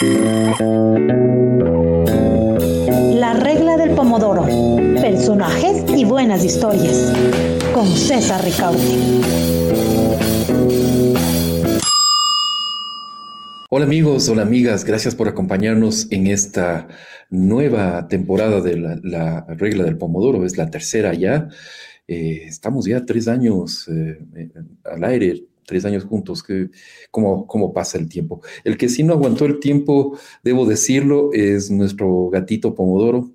La regla del pomodoro. Personajes y buenas historias. Con César Ricaute. Hola amigos, hola amigas, gracias por acompañarnos en esta nueva temporada de la, regla del pomodoro, es la tercera ya. Eh, estamos ya tres años eh, al aire, tres años juntos, que, ¿cómo, ¿cómo pasa el tiempo? El que sí no aguantó el tiempo, debo decirlo, es nuestro gatito Pomodoro.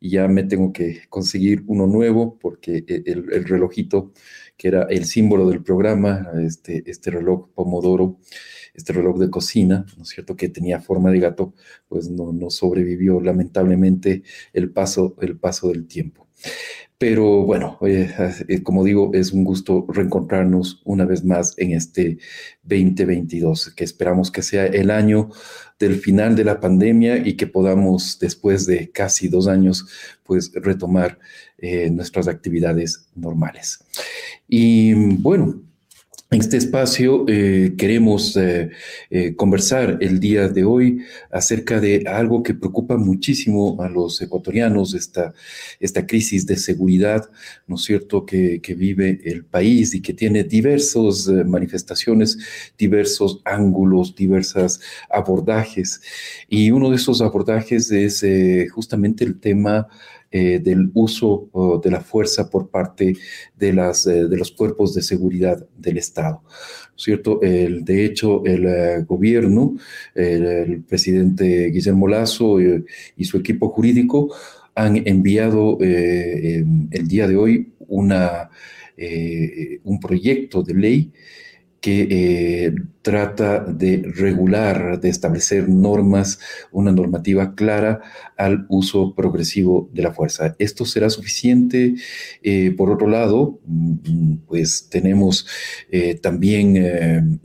Y ya me tengo que conseguir uno nuevo porque e, el, el relojito, que era el símbolo del programa, este, este reloj Pomodoro, este reloj de cocina, ¿no es cierto?, que tenía forma de gato, pues no, no sobrevivió lamentablemente el paso, el paso del tiempo. Pero bueno, eh, como digo, es un gusto reencontrarnos una vez más en este 2022, que esperamos que sea el año del final de la pandemia y que podamos, después de casi dos años, pues retomar eh, nuestras actividades normales. Y bueno, en este espacio eh, queremos eh, eh, conversar el día de hoy acerca de algo que preocupa muchísimo a los ecuatorianos, esta, esta crisis de seguridad, ¿no es cierto?, que, que vive el país y que tiene diversas manifestaciones, diversos ángulos, diversos abordajes. Y uno de esos abordajes es justamente el tema eh, del uso de la fuerza por parte de, las, eh, de los cuerpos de seguridad del Estado. ¿Cierto? El, de hecho, el eh, gobierno, el, presidente Guillermo Lazo y su equipo jurídico han enviado el día de hoy una, un proyecto de ley que eh, trata de regular, de establecer normas, una normativa clara al uso progresivo de la fuerza. ¿Esto será suficiente? Eh, por otro lado, mm, pues tenemos eh, también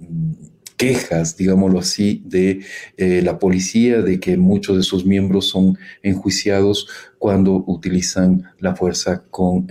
quejas, digámoslo así, de la policía, de que muchos de sus miembros son enjuiciados cuando utilizan la fuerza con,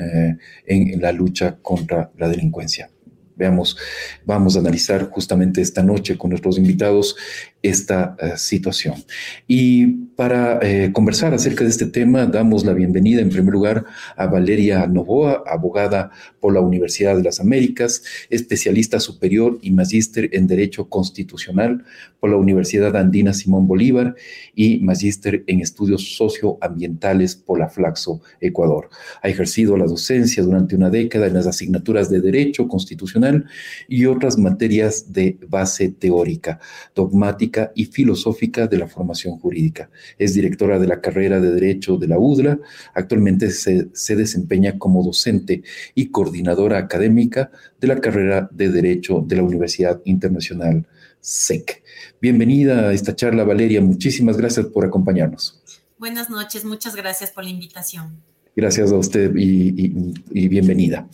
en la lucha contra la delincuencia. Veamos, vamos a analizar justamente esta noche con nuestros invitados esta eh, situación. Y para eh, conversar acerca de este tema, damos la bienvenida en primer lugar a Valeria Novoa, abogada por la Universidad de las Américas, especialista superior y magíster en Derecho Constitucional por la Universidad Andina Simón Bolívar y magíster en Estudios Socioambientales por la Flaxo, Ecuador. Ha ejercido la docencia durante una década en las asignaturas de Derecho Constitucional y otras materias de base teórica, dogmática y filosófica de la formación jurídica. Es directora de la carrera de Derecho de la UDLA. Actualmente se, se desempeña como docente y coordinadora académica de la carrera de Derecho de la Universidad Internacional SEC. Bienvenida a esta charla, Valeria. Muchísimas gracias por acompañarnos. Buenas noches, muchas gracias por la invitación. Gracias a usted y, bienvenida.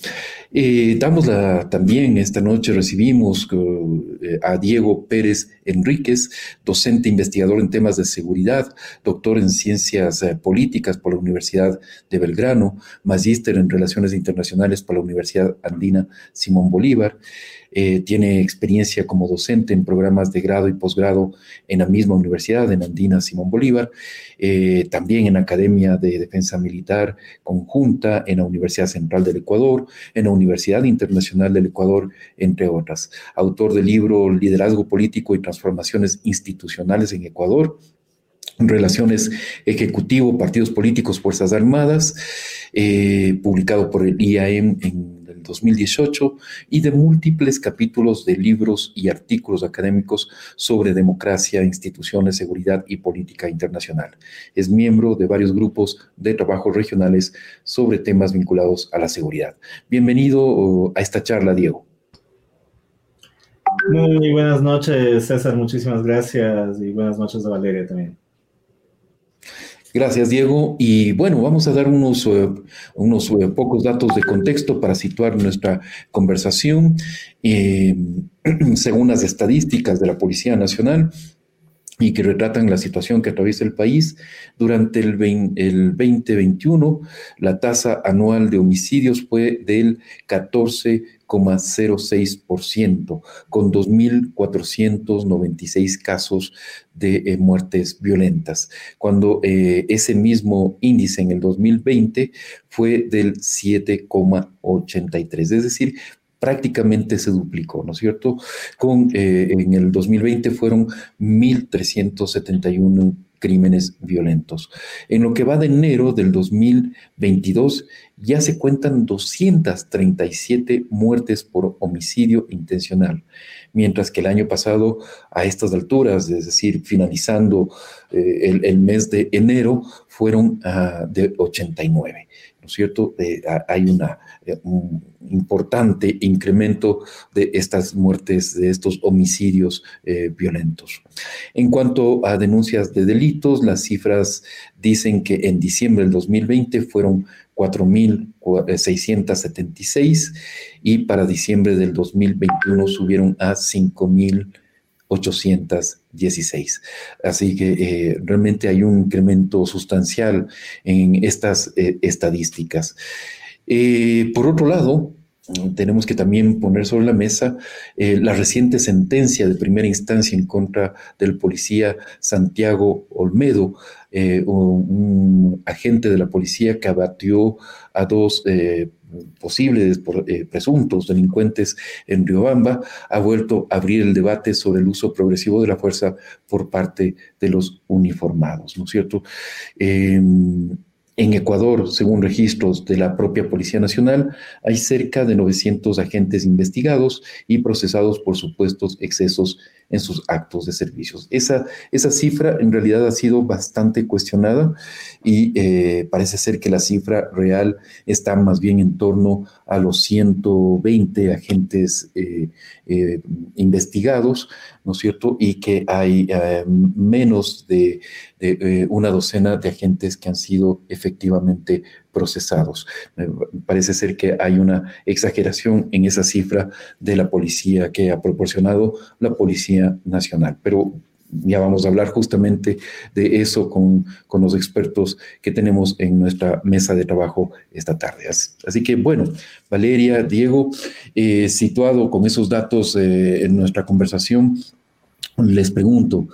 Eh, damos la, también esta noche recibimos eh, a Diego Pérez Enríquez, docente investigador en temas de seguridad, doctor en ciencias eh, políticas por la Universidad de Belgrano, magíster en relaciones internacionales por la Universidad Andina Simón Bolívar. Eh, tiene experiencia como docente en programas de grado y posgrado en la misma universidad, en Andina Simón Bolívar, eh, también en Academia de Defensa Militar Conjunta, en la Universidad Central del Ecuador, en la Universidad Internacional del Ecuador, entre otras. Autor del libro Liderazgo Político y Transformaciones Institucionales en Ecuador, Relaciones Ejecutivo, Partidos Políticos, Fuerzas Armadas, eh, publicado por el IAM en 2018 y de múltiples capítulos de libros y artículos académicos sobre democracia, instituciones, seguridad y política internacional. Es miembro de varios grupos de trabajo regionales sobre temas vinculados a la seguridad. Bienvenido a esta charla, Diego. Muy buenas noches, César. Muchísimas gracias y buenas noches a Valeria también. Gracias, Diego. Y bueno, vamos a dar unos, eh, unos eh, pocos datos de contexto para situar nuestra conversación. Eh, según las estadísticas de la Policía Nacional, y que retratan la situación que atraviesa el país. Durante el, 2021, la tasa anual de homicidios fue del 14,06%, con 2.496 casos de eh, muertes violentas, cuando eh, ese mismo índice en el 2020 fue del 7,83, es decir, prácticamente se duplicó, ¿no es cierto? Con, eh, en el 2020 fueron 1.371 crímenes violentos. En lo que va de enero del 2022 ya se cuentan 237 muertes por homicidio intencional, mientras que el año pasado a estas alturas, es decir, finalizando eh, el, mes de enero, fueron uh, de 89 cierto? hay una, eh, un importante incremento de estas muertes, de estos homicidios eh, violentos. En cuanto a denuncias de delitos, las cifras dicen que en diciembre del 2020 fueron 4.676 y para diciembre del 2021 subieron a 5.000 816. Así que eh, realmente hay un incremento sustancial en estas eh, estadísticas. Eh, por otro lado, tenemos que también poner sobre la mesa la reciente sentencia de primera instancia en contra del policía Santiago Olmedo, un, agente de la policía que abatió a dos posibles eh, presuntos delincuentes en Riobamba, ha vuelto a abrir el debate sobre el uso progresivo de la fuerza por parte de los uniformados, ¿no es cierto? En Ecuador, según registros de la propia Policía Nacional, hay cerca de 900 agentes investigados y procesados por supuestos excesos en sus actos de servicios. Esa, esa cifra en realidad ha sido bastante cuestionada y eh, parece ser que la cifra real está más bien en torno a los 120 agentes eh, eh, investigados, ¿no es cierto? Y que hay menos de, una docena de agentes que han sido efectivamente procesados. parece ser que hay una exageración en esa cifra de la policía que ha proporcionado la Policía Nacional. Pero ya vamos a hablar justamente de eso con, los expertos que tenemos en nuestra mesa de trabajo esta tarde. Así, que, bueno, Valeria, Diego, eh, situado con esos datos eh, en nuestra conversación, les pregunto,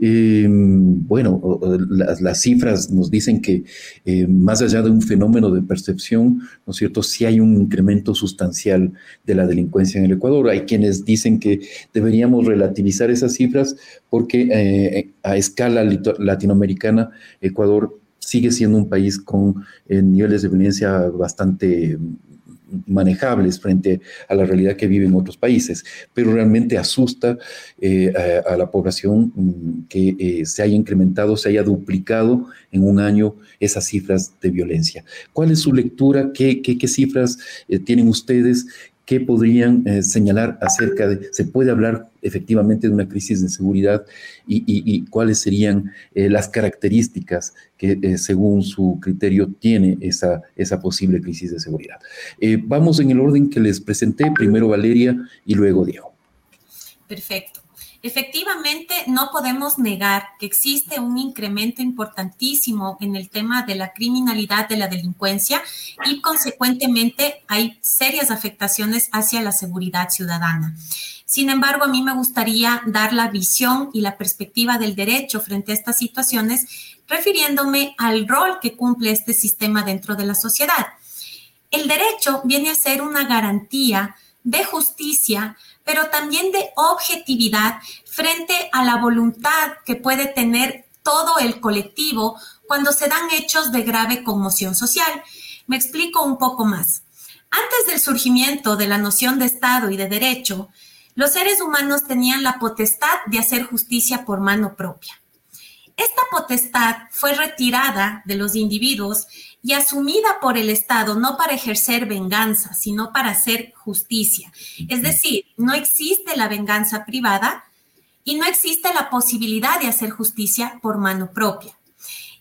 em, bueno, las, cifras nos dicen que eh, más allá de un fenómeno de percepción, ¿no es cierto?, sí hay un incremento sustancial de la delincuencia en el Ecuador. Hay quienes dicen que deberíamos relativizar esas cifras porque eh, a escala latinoamericana, Ecuador sigue siendo un país con eh, niveles de violencia bastante manejables frente a la realidad que vive en otros países, pero realmente asusta eh, a, la población mm, que eh, se haya incrementado, se haya duplicado en un año esas cifras de violencia. ¿Cuál es su lectura? ¿Qué, qué, cifras eh, tienen ustedes? ¿Qué podrían señalar acerca de, se puede hablar efectivamente de una crisis de seguridad y, cuáles serían las características que eh, según su criterio tiene esa, esa posible crisis de seguridad. Eh, vamos en el orden que les presenté, primero Valeria y luego Diego. Perfecto. Efectivamente, no podemos negar que existe un incremento importantísimo en el tema de la criminalidad, de la delincuencia y consecuentemente hay serias afectaciones hacia la seguridad ciudadana. Sin embargo, a mí me gustaría dar la visión y la perspectiva del derecho frente a estas situaciones refiriéndome al rol que cumple este sistema dentro de la sociedad. El derecho viene a ser una garantía de justicia, pero también de objetividad frente a la voluntad que puede tener todo el colectivo cuando se dan hechos de grave conmoción social. Me explico un poco más. Antes del surgimiento de la noción de Estado y de derecho, los seres humanos tenían la potestad de hacer justicia por mano propia. Esta potestad fue retirada de los individuos y asumida por el Estado no para ejercer venganza, sino para hacer justicia. Es decir, no existe la venganza privada y no existe la posibilidad de hacer justicia por mano propia.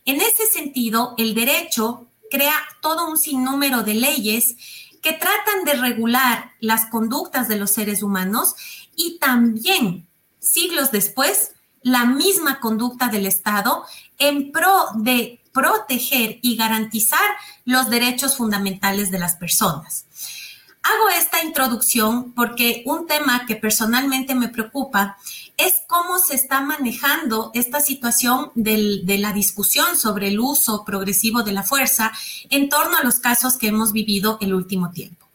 En ese sentido, el derecho crea todo un sinnúmero de leyes que tratan de regular las conductas de los seres humanos y también, siglos después, la misma conducta del Estado en pro de proteger y garantizar los derechos fundamentales de las personas. Hago esta introducción porque un tema que personalmente me preocupa es cómo se está manejando esta situación de la discusión sobre el uso progresivo de la fuerza en torno a los casos que hemos vivido el último tiempo.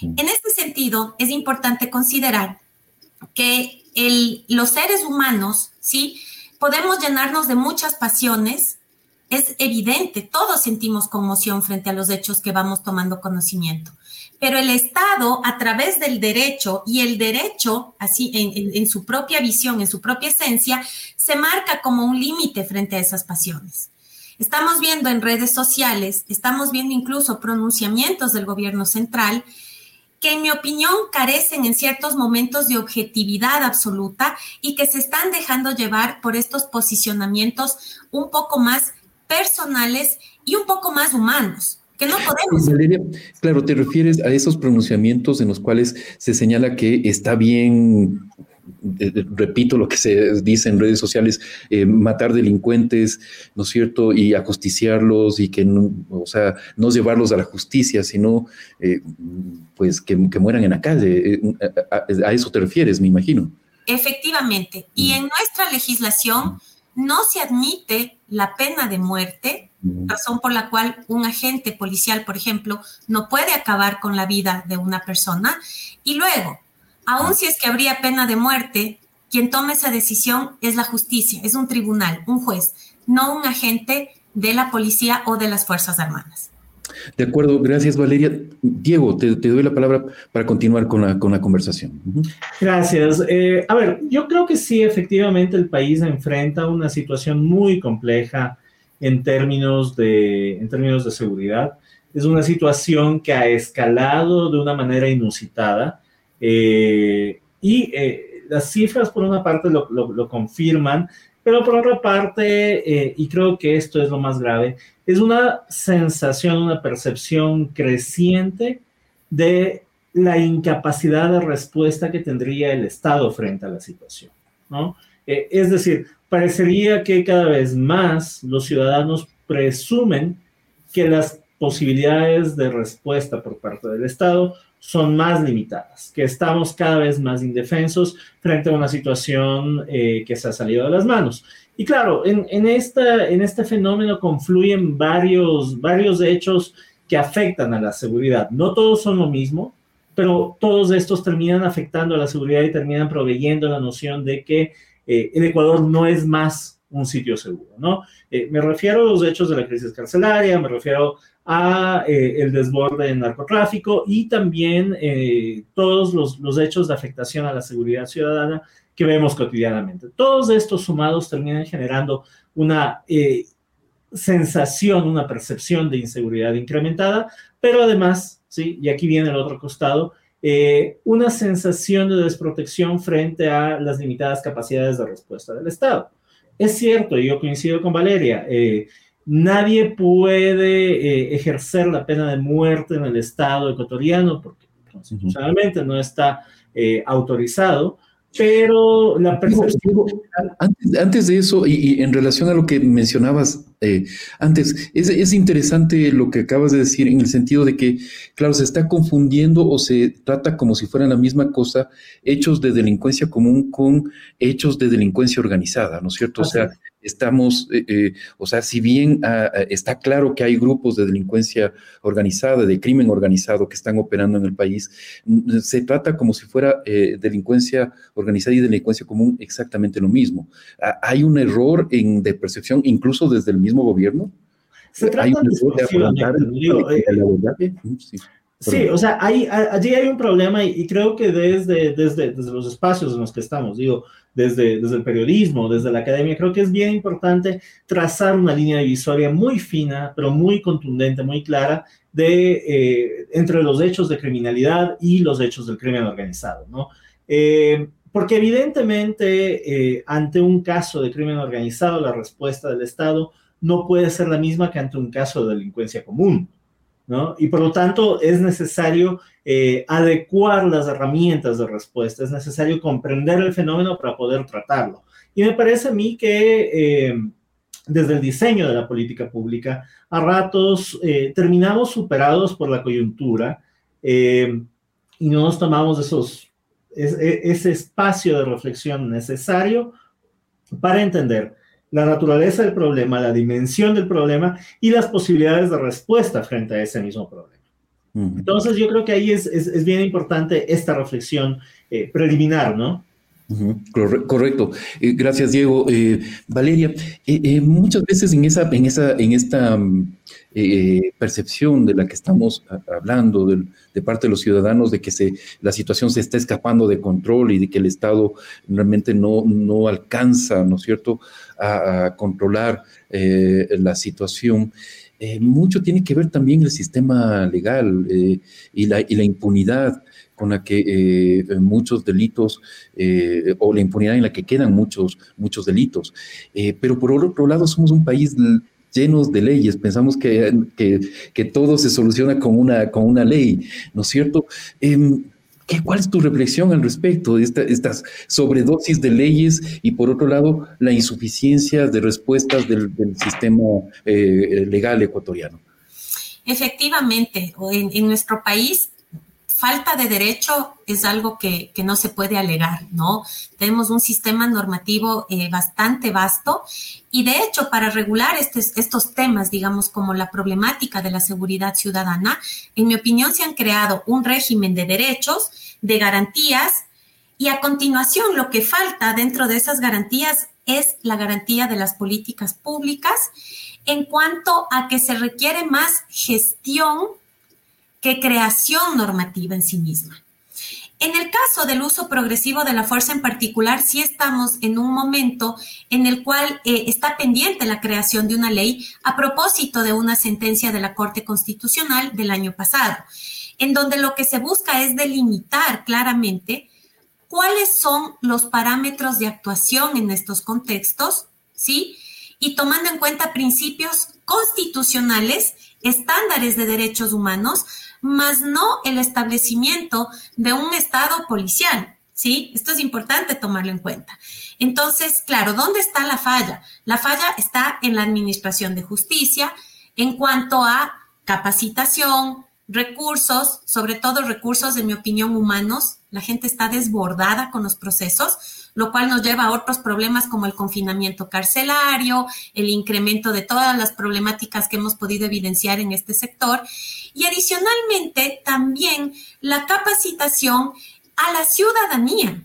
En este sentido, es importante considerar que los seres humanos, ¿sí? Podemos llenarnos de muchas pasiones, es evidente, todos sentimos conmoción frente a los hechos que vamos tomando conocimiento. Pero el Estado, a través del derecho, y el derecho, así en, su propia visión, en su propia esencia, se marca como un límite frente a esas pasiones. Estamos viendo en redes sociales, estamos viendo incluso pronunciamientos del gobierno central que en mi opinión carecen en ciertos momentos de objetividad absoluta y que se están dejando llevar por estos posicionamientos un poco más personales y un poco más humanos que no podemos. Valeria, claro, te refieres a esos pronunciamientos en los cuales se señala que está bien, eh, eh, repito lo que se dice en redes sociales, eh, matar delincuentes, ¿no es cierto? Y acosticiarlos y que, no, o sea, no llevarlos a la justicia, sino pues que, mueran en la calle. A, eso te refieres, me imagino. Efectivamente. Y mm. en nuestra legislación no se admite la pena de muerte razón por la cual un agente policial, por ejemplo, no puede acabar con la vida de una persona. Y luego, aun si es que habría pena de muerte, quien tome esa decisión es la justicia, es un tribunal, un juez, no un agente de la policía o de las Fuerzas Armadas. De acuerdo, gracias Valeria. Diego, te, doy la palabra para continuar con la, con la conversación. Gracias. Eh, a ver, yo creo que sí, efectivamente el país enfrenta una situación muy compleja en términos de, en términos de seguridad. Es una situación que ha escalado de una manera inusitada eh, y eh, las cifras por una parte lo, lo, confirman, pero por otra parte, eh, y creo que esto es lo más grave, es una sensación, una percepción creciente de la incapacidad de respuesta que tendría el Estado frente a la situación. ¿no? es decir, parecería que cada vez más los ciudadanos presumen que las posibilidades de respuesta por parte del Estado son más limitadas, que estamos cada vez más indefensos frente a una situación eh, que se ha salido de las manos. Y claro, en, esta, en este fenómeno confluyen varios, varios hechos que afectan a la seguridad. No todos son lo mismo, pero todos estos terminan afectando a la seguridad y terminan proveyendo la noción de que eh, el Ecuador no es más un sitio seguro, ¿no? Eh, me refiero a los hechos de la crisis carcelaria, me refiero a eh, el desborde del narcotráfico y también todos los, hechos de afectación a la seguridad ciudadana que vemos cotidianamente. Todos estos sumados terminan generando una sensación, una percepción de inseguridad incrementada, pero además, ¿sí? Y aquí viene el otro costado, eh, una sensación de desprotección frente a las limitadas capacidades de respuesta del Estado. Es cierto, y yo coincido con Valeria, eh, nadie puede eh, ejercer la pena de muerte en el Estado ecuatoriano porque constitucionalmente no está autorizado, pero la percepción... Antes, de eso, y, en relación a lo que mencionabas eh, antes, es, interesante lo que acabas de decir en el sentido de que, claro, se está confundiendo o se trata como si fueran la misma cosa hechos de delincuencia común con hechos de delincuencia organizada, ¿no es cierto? O sea, estamos, eh, eh, o sea, si bien ah, ah, está claro que hay grupos de delincuencia organizada, de crimen organizado que están operando en el país, se trata como si fuera delincuencia organizada y delincuencia común exactamente lo mismo. Ah, hay un error en, de percepción incluso desde el mismo gobierno. Se trata ¿Hay un error de Sí. o sea, hay, allí hay un problema y, creo que desde, desde, desde, los espacios en los que estamos, digo, desde, desde el periodismo, desde la academia, creo que es bien importante trazar una línea divisoria muy fina, pero muy contundente, muy clara, de, eh, entre los hechos de criminalidad y los hechos del crimen organizado, ¿no? Eh, porque evidentemente, eh, ante un caso de crimen organizado, la respuesta del Estado no puede ser la misma que ante un caso de delincuencia común, ¿no? Y por lo tanto es necesario eh, adecuar las herramientas de respuesta, es necesario comprender el fenómeno para poder tratarlo. Y me parece a mí que eh, desde el diseño de la política pública, a ratos eh, terminamos superados por la coyuntura eh, y no nos tomamos esos, e, ese espacio de reflexión necesario para entender la naturaleza del problema, la dimensión del problema y las posibilidades de respuesta frente a ese mismo problema. Entonces yo creo que ahí es, es, bien importante esta reflexión eh, preliminar, ¿no? Correcto. Eh, gracias, Diego. Eh, Valeria, muchas veces en, esa, en, esa, en esta mm, percepción de la que estamos hablando de parte de los ciudadanos de que se, la situación se está escapando de control y de que el Estado realmente no, no alcanza, ¿no es cierto?, a, controlar la situación. Eh, mucho tiene que ver también el sistema legal eh, y, la, y, la, impunidad con la que eh, muchos delitos o la impunidad en la que quedan muchos, muchos delitos. pero por otro lado, somos un país llenos de leyes. Pensamos que, que, todo se soluciona con una, con una ley, ¿no es cierto? Em, ¿Cuál es tu reflexión al respecto de estas sobredosis de leyes y por otro lado la insuficiencia de respuestas del, sistema eh, legal ecuatoriano? Efectivamente, en, en nuestro país falta de derecho es algo que, no se puede alegar, ¿no? Tenemos un sistema normativo eh, bastante vasto y de hecho para regular estos temas, digamos, como la problemática de la seguridad ciudadana, en mi opinión se han creado un régimen de derechos, de garantías y a continuación lo que falta dentro de esas garantías es la garantía de las políticas públicas en cuanto a que se requiere más gestión que creación normativa en sí misma. En el caso del uso progresivo de la fuerza en particular, sí estamos en un momento en el cual eh, está pendiente la creación de una ley a propósito de una sentencia de la Corte Constitucional del año pasado, en donde lo que se busca es delimitar claramente cuáles son los parámetros de actuación en estos contextos, ¿sí? Y tomando en cuenta principios constitucionales, estándares de derechos humanos, más no el establecimiento de un Estado policial. ¿Sí? Esto es importante tomarlo en cuenta. Entonces, claro, ¿dónde está la falla? La falla está en la administración de justicia en cuanto a capacitación, recursos, sobre todo recursos, en mi opinión, humanos. La gente está desbordada con los procesos lo cual nos lleva a otros problemas como el confinamiento carcelario, el incremento de todas las problemáticas que hemos podido evidenciar en este sector y adicionalmente también la capacitación a la ciudadanía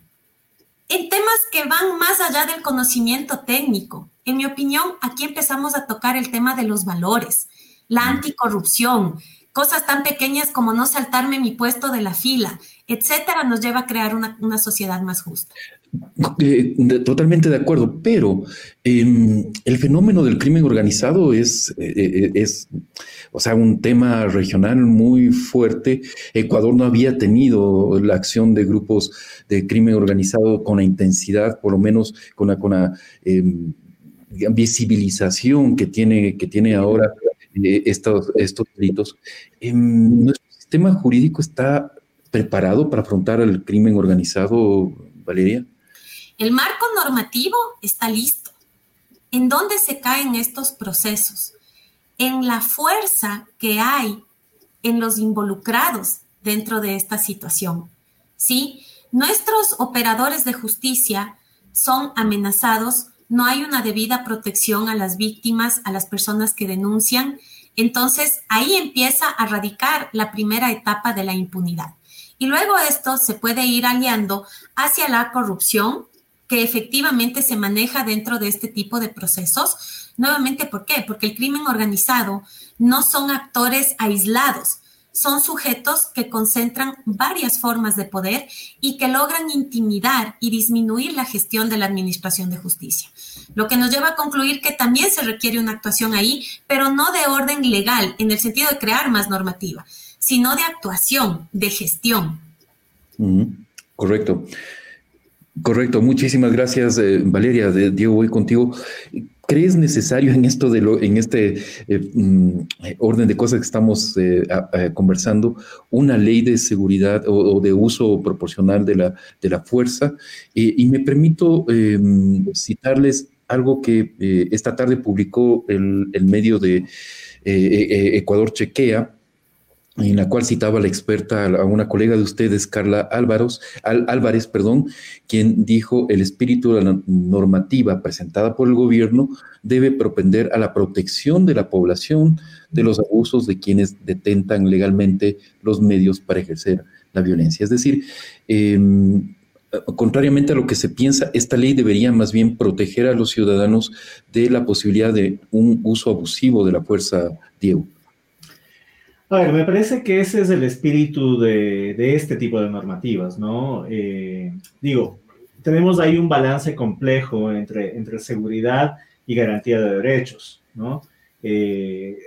en temas que van más allá del conocimiento técnico. En mi opinión, aquí empezamos a tocar el tema de los valores, la anticorrupción, cosas tan pequeñas como no saltarme mi puesto de la fila, etcétera, nos lleva a crear una, una sociedad más justa. Eh, totalmente de acuerdo, pero em, el fenómeno del crimen organizado es, eh, eh, es, o sea, un tema regional muy fuerte. Ecuador no había tenido la acción de grupos de crimen organizado con la intensidad, por lo menos con la, con la em, visibilización que tiene, que tiene ahora estos, estos delitos. Em, ¿Nuestro sistema jurídico está preparado para afrontar el crimen organizado, Valeria? El marco normativo está listo. ¿En dónde se caen estos procesos? En la fuerza que hay en los involucrados dentro de esta situación. ¿Sí? Nuestros operadores de justicia son amenazados, no hay una debida protección a las víctimas, a las personas que denuncian. Entonces, ahí empieza a radicar la primera etapa de la impunidad. Y luego esto se puede ir aliando hacia la corrupción, que efectivamente se maneja dentro de este tipo de procesos. Nuevamente, ¿por qué? Porque el crimen organizado no son actores aislados, son sujetos que concentran varias formas de poder y que logran intimidar y disminuir la gestión de la administración de justicia. Lo que nos lleva a concluir que también se requiere una actuación ahí, pero no de orden legal, en el sentido de crear más normativa, sino de actuación, de gestión. correcto. Correcto, muchísimas gracias, eh, Valeria. Diego, voy contigo. ¿Crees necesario en esto de lo, en este eh, mm, orden de cosas que estamos eh, conversando, una ley de seguridad o, de uso proporcional de la, de la fuerza? y me permito em, citarles algo que esta tarde publicó el, el medio de Ecuador Chequea, en la cual citaba la experta, a una colega de ustedes, Carla Álvaros, Álvarez, perdón, quien dijo el espíritu de la normativa presentada por el gobierno debe propender a la protección de la población de los abusos de quienes detentan legalmente los medios para ejercer la violencia. Es decir, em, contrariamente a lo que se piensa, esta ley debería más bien proteger a los ciudadanos de la posibilidad de un uso abusivo de la fuerza, Diego. A ver, me parece que ese es el espíritu de, este tipo de normativas, ¿no? Eh, digo, tenemos ahí un balance complejo entre, entre seguridad y garantía de derechos, ¿no? Eh,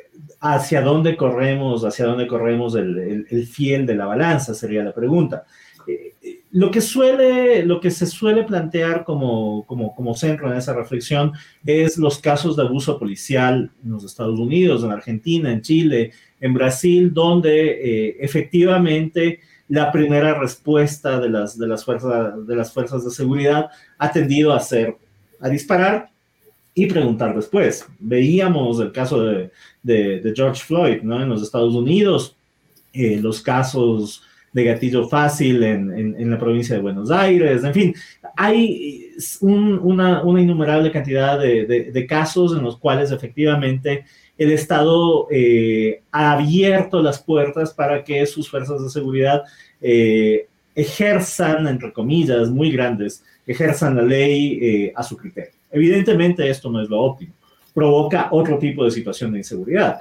¿Hacia dónde corremos, hacia dónde corremos el, fiel de la balanza? Sería la pregunta. Eh, lo, que suele, lo que se suele plantear como, como, como centro en esa reflexión es los casos de abuso policial en los Estados Unidos, en Argentina, en Chile, en Brasil, donde eh, efectivamente la primera respuesta de las, de, las fuerzas, de las fuerzas de seguridad ha tendido a ser, a disparar y preguntar después. Veíamos el caso de, de, George Floyd ¿no? en los Estados Unidos, eh, los casos de gatillo fácil en, en, la provincia de Buenos Aires, en fin, hay una, innumerable cantidad de, de, casos en los cuales efectivamente el Estado eh, ha abierto las puertas para que sus fuerzas de seguridad eh, ejerzan, entre comillas, muy grandes, ejerzan la ley eh, a su criterio. Evidentemente esto no es lo óptimo, provoca otro tipo de situación de inseguridad.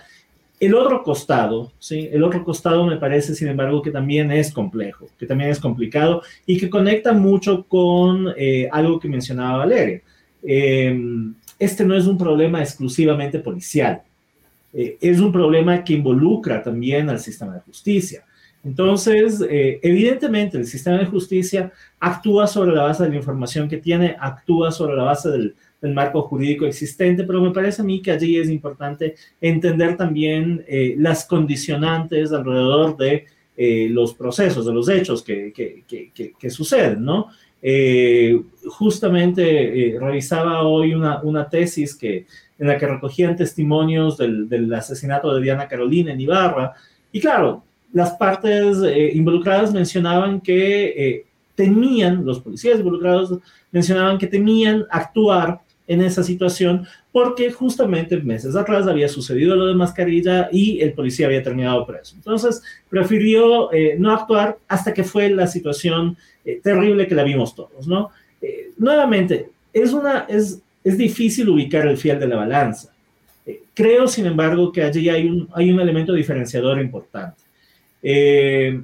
El otro costado, ¿sí? El otro costado me parece, sin embargo, que también es complejo, que también es complicado y que conecta mucho con algo que mencionaba Valeria. este no es un problema exclusivamente policial. Eh, es un problema que involucra también al sistema de justicia. Entonces, eh, evidentemente, el sistema de justicia actúa sobre la base de la información que tiene, actúa sobre la base del, marco jurídico existente, pero me parece a mí que allí es importante entender también eh, las condicionantes alrededor de los procesos, de los hechos que, suceden, ¿no? justamente revisaba hoy una, tesis que en la que recogían testimonios del, asesinato de Diana Carolina en Ibarra. Y claro, las partes eh, involucradas mencionaban que eh, temían, los policías involucrados mencionaban que temían actuar en esa situación porque justamente meses atrás había sucedido lo de mascarilla y el policía había terminado preso. Entonces prefirió eh, no actuar hasta que fue la situación terrible que la vimos todos, ¿no? nuevamente, es una, es, es difícil ubicar el fiel de la balanza. Eh, creo, sin embargo, que allí hay un, hay un elemento diferenciador importante. Eh,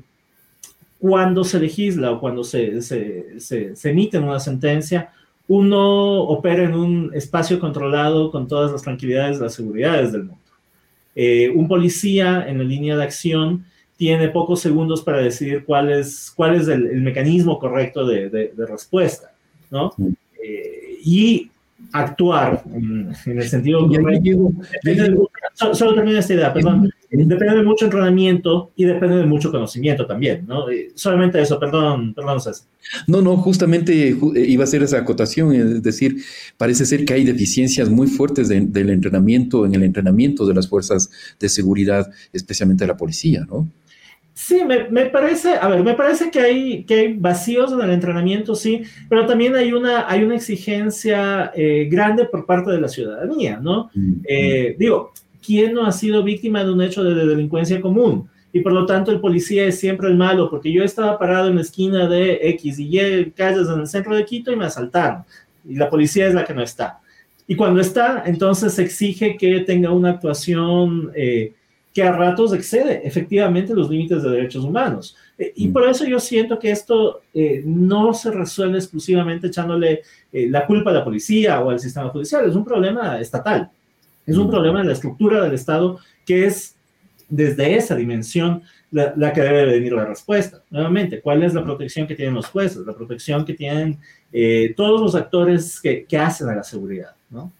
cuando se legisla o cuando se, se, se, emite una sentencia, uno opera en un espacio controlado con todas las tranquilidades y las seguridades del mundo. Eh, un policía en la línea de acción tiene pocos segundos para decidir cuál es, cuál es el, mecanismo correcto de, de, respuesta, ¿no? Mm. y actuar en, el sentido solo, termino esta idea, perdón. Depende de mucho entrenamiento y depende de mucho conocimiento también, ¿no? Solamente eso, perdón, perdón, César. No, no, justamente eh, iba a ser esa acotación, es decir, parece ser que hay deficiencias muy fuertes del entrenamiento, en el entrenamiento de las fuerzas de seguridad, especialmente de la policía, ¿no? Sí, me, parece, a ver, me parece que hay, que hay vacíos en el entrenamiento, sí, pero también hay una, hay una exigencia eh, grande por parte de la ciudadanía, ¿no? Mm, eh, mm. digo, ¿quién no ha sido víctima de un hecho de, delincuencia común? Y por lo tanto el policía es siempre el malo, porque yo estaba parado en la esquina de X y Y calles en el centro de Quito y me asaltaron. Y la policía es la que no está. Y cuando está, entonces se exige que tenga una actuación... Eh, que a ratos excede efectivamente los límites de derechos humanos. Eh, y por eso yo siento que esto eh, no se resuelve exclusivamente echándole eh, la culpa a la policía o al sistema judicial, es un problema estatal, es un problema de la estructura del Estado que es desde esa dimensión la, que debe venir la respuesta. Nuevamente, ¿cuál es la protección que tienen los jueces? La protección que tienen todos los actores que, que hacen a la seguridad, ¿no?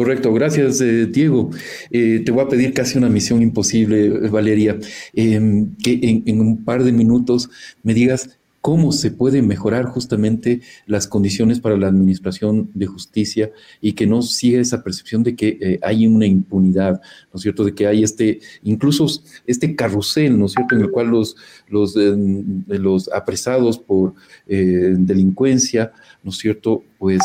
Correcto, gracias eh, Diego. Eh, te voy a pedir casi una misión imposible, Valeria, em, que en, un par de minutos me digas cómo se pueden mejorar justamente las condiciones para la administración de justicia y que no siga esa percepción de que eh, hay una impunidad, ¿no es cierto? De que hay este, incluso este carrusel, ¿no es cierto?, en el cual los, los, los apresados por delincuencia ¿no es cierto?, pues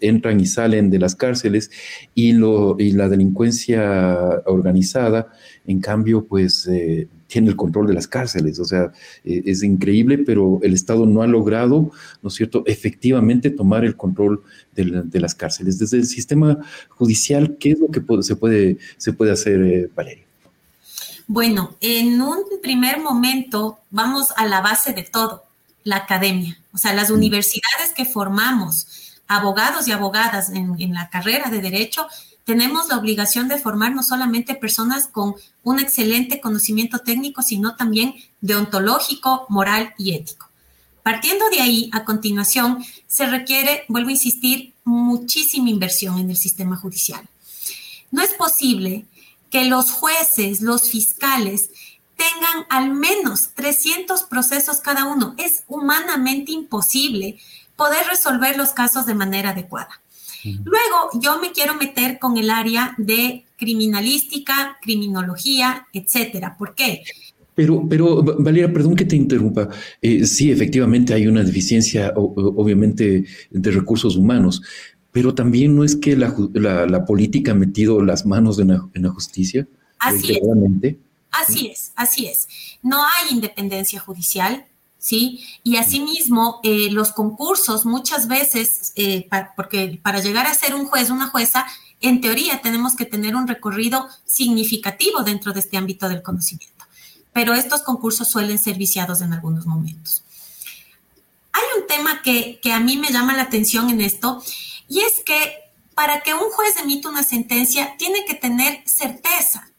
entran y salen de las cárceles y, lo, y la delincuencia organizada, en cambio, pues eh, tiene el control de las cárceles. O sea, eh, es increíble, pero el Estado no ha logrado, ¿no es cierto?, efectivamente tomar el control de, las cárceles. Desde el sistema judicial, ¿qué es lo que se, puede, se puede hacer, eh, Valeria? Bueno, en un primer momento vamos a la base de todo la academia, o sea, las mm. universidades que formamos abogados y abogadas en, la carrera de derecho, tenemos la obligación de formar no solamente personas con un excelente conocimiento técnico, sino también deontológico, moral y ético. Partiendo de ahí, a continuación, se requiere, vuelvo a insistir, muchísima inversión en el sistema judicial. No es posible que los jueces, los fiscales, tengan al menos 300 procesos cada uno. Es humanamente imposible poder resolver los casos de manera adecuada. Luego, yo me quiero meter con el área de criminalística, criminología, etcétera. ¿Por qué? Pero, pero Valeria, perdón que te interrumpa. Eh, sí, efectivamente hay una deficiencia, obviamente, de recursos humanos, pero también no es que la, política ha metido las manos en la, justicia. Así es. Así es, así es. No hay independencia judicial, ¿sí? Y asimismo, eh, los concursos muchas veces, eh, porque para llegar a ser un juez, una jueza, en teoría tenemos que tener un recorrido significativo dentro de este ámbito del conocimiento. Pero estos concursos suelen ser viciados en algunos momentos. Hay un tema que, que a mí me llama la atención en esto, y es que para que un juez emita una sentencia, tiene que tener certeza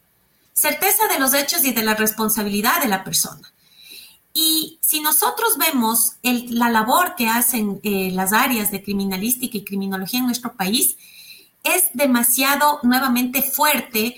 certeza de los hechos y de la responsabilidad de la persona. Y si nosotros vemos la labor que hacen eh, las áreas de criminalística y criminología en nuestro país, es demasiado nuevamente fuerte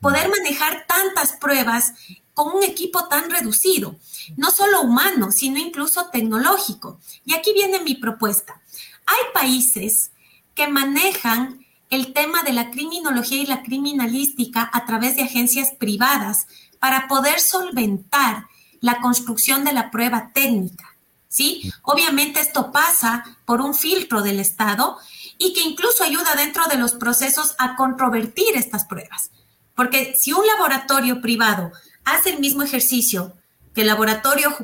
poder manejar tantas pruebas con un equipo tan reducido, no solo humano, sino incluso tecnológico. Y aquí viene mi propuesta. Hay países que manejan el tema de la criminología y la criminalística a través de agencias privadas para poder solventar la construcción de la prueba técnica. ¿Sí? Obviamente esto pasa por un filtro del Estado y que incluso ayuda dentro de los procesos a controvertir estas pruebas. Porque si un laboratorio privado hace el mismo ejercicio que el laboratorio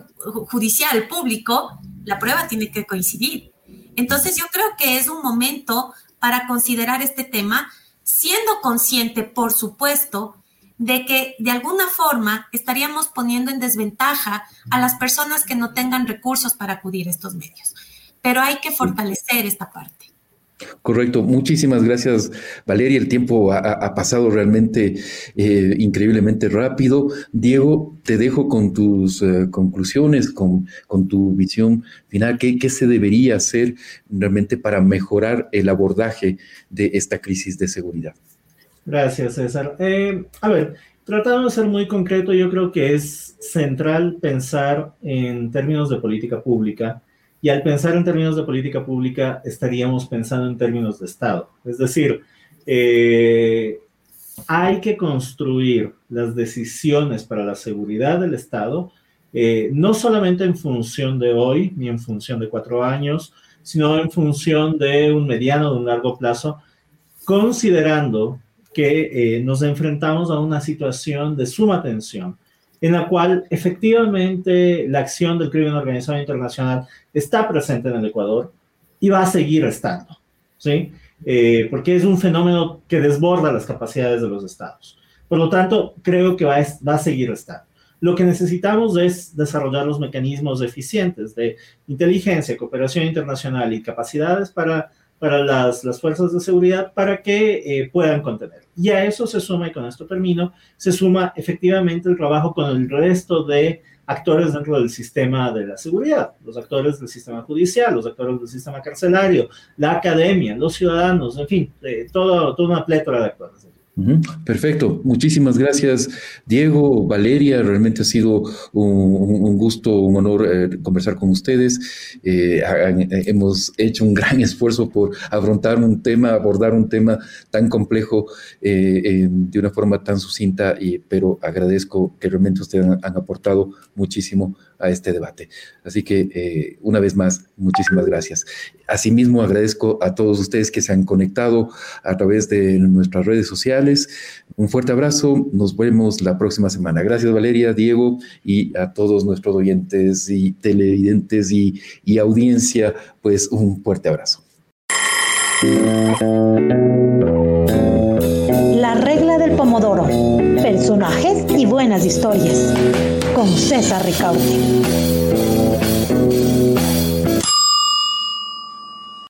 judicial público, la prueba tiene que coincidir. Entonces yo creo que es un momento para considerar este tema, siendo consciente, por supuesto, de que de alguna forma estaríamos poniendo en desventaja a las personas que no tengan recursos para acudir a estos medios. Pero hay que fortalecer esta parte. Correcto, muchísimas gracias Valeria, el tiempo ha, pasado realmente eh, increíblemente rápido. Diego, te dejo con tus eh, conclusiones, con, tu visión final, ¿Qué, ¿Qué, se debería hacer realmente para mejorar el abordaje de esta crisis de seguridad? Gracias César. Eh, a ver, tratando de ser muy concreto, yo creo que es central pensar en términos de política pública y al pensar en términos de política pública, estaríamos pensando en términos de Estado. Es decir, eh, hay que construir las decisiones para la seguridad del Estado, eh, no solamente en función de hoy, ni en función de cuatro años, sino en función de un mediano, de un largo plazo, considerando que eh, nos enfrentamos a una situación de suma tensión en la cual efectivamente la acción del crimen organizado internacional está presente en el Ecuador y va a seguir estando, ¿sí? Eh, porque es un fenómeno que desborda las capacidades de los estados. Por lo tanto, creo que va a, va a seguir estando. Lo que necesitamos es desarrollar los mecanismos eficientes de inteligencia, cooperación internacional y capacidades para para las, las fuerzas de seguridad para que eh, puedan contener. Y a eso se suma, y con esto termino, se suma efectivamente el trabajo con el resto de actores dentro del sistema de la seguridad, los actores del sistema judicial, los actores del sistema carcelario, la academia, los ciudadanos, en fin, eh, todo, toda una plétora de actores. Perfecto, muchísimas gracias Diego, Valeria, realmente ha sido un, gusto, un honor eh, conversar con ustedes. Eh, hemos hecho un gran esfuerzo por afrontar un tema, abordar un tema tan complejo eh, de una forma tan sucinta, y, pero agradezco que realmente ustedes han aportado muchísimo a este debate. Así que, eh, una vez más, muchísimas gracias. Asimismo, agradezco a todos ustedes que se han conectado a través de nuestras redes sociales. Un fuerte abrazo. Nos vemos la próxima semana. Gracias, Valeria, Diego, y a todos nuestros oyentes y televidentes y, y audiencia, pues un fuerte abrazo. La regla del pomodoro. Personajes y buenas historias con César Ricaurte.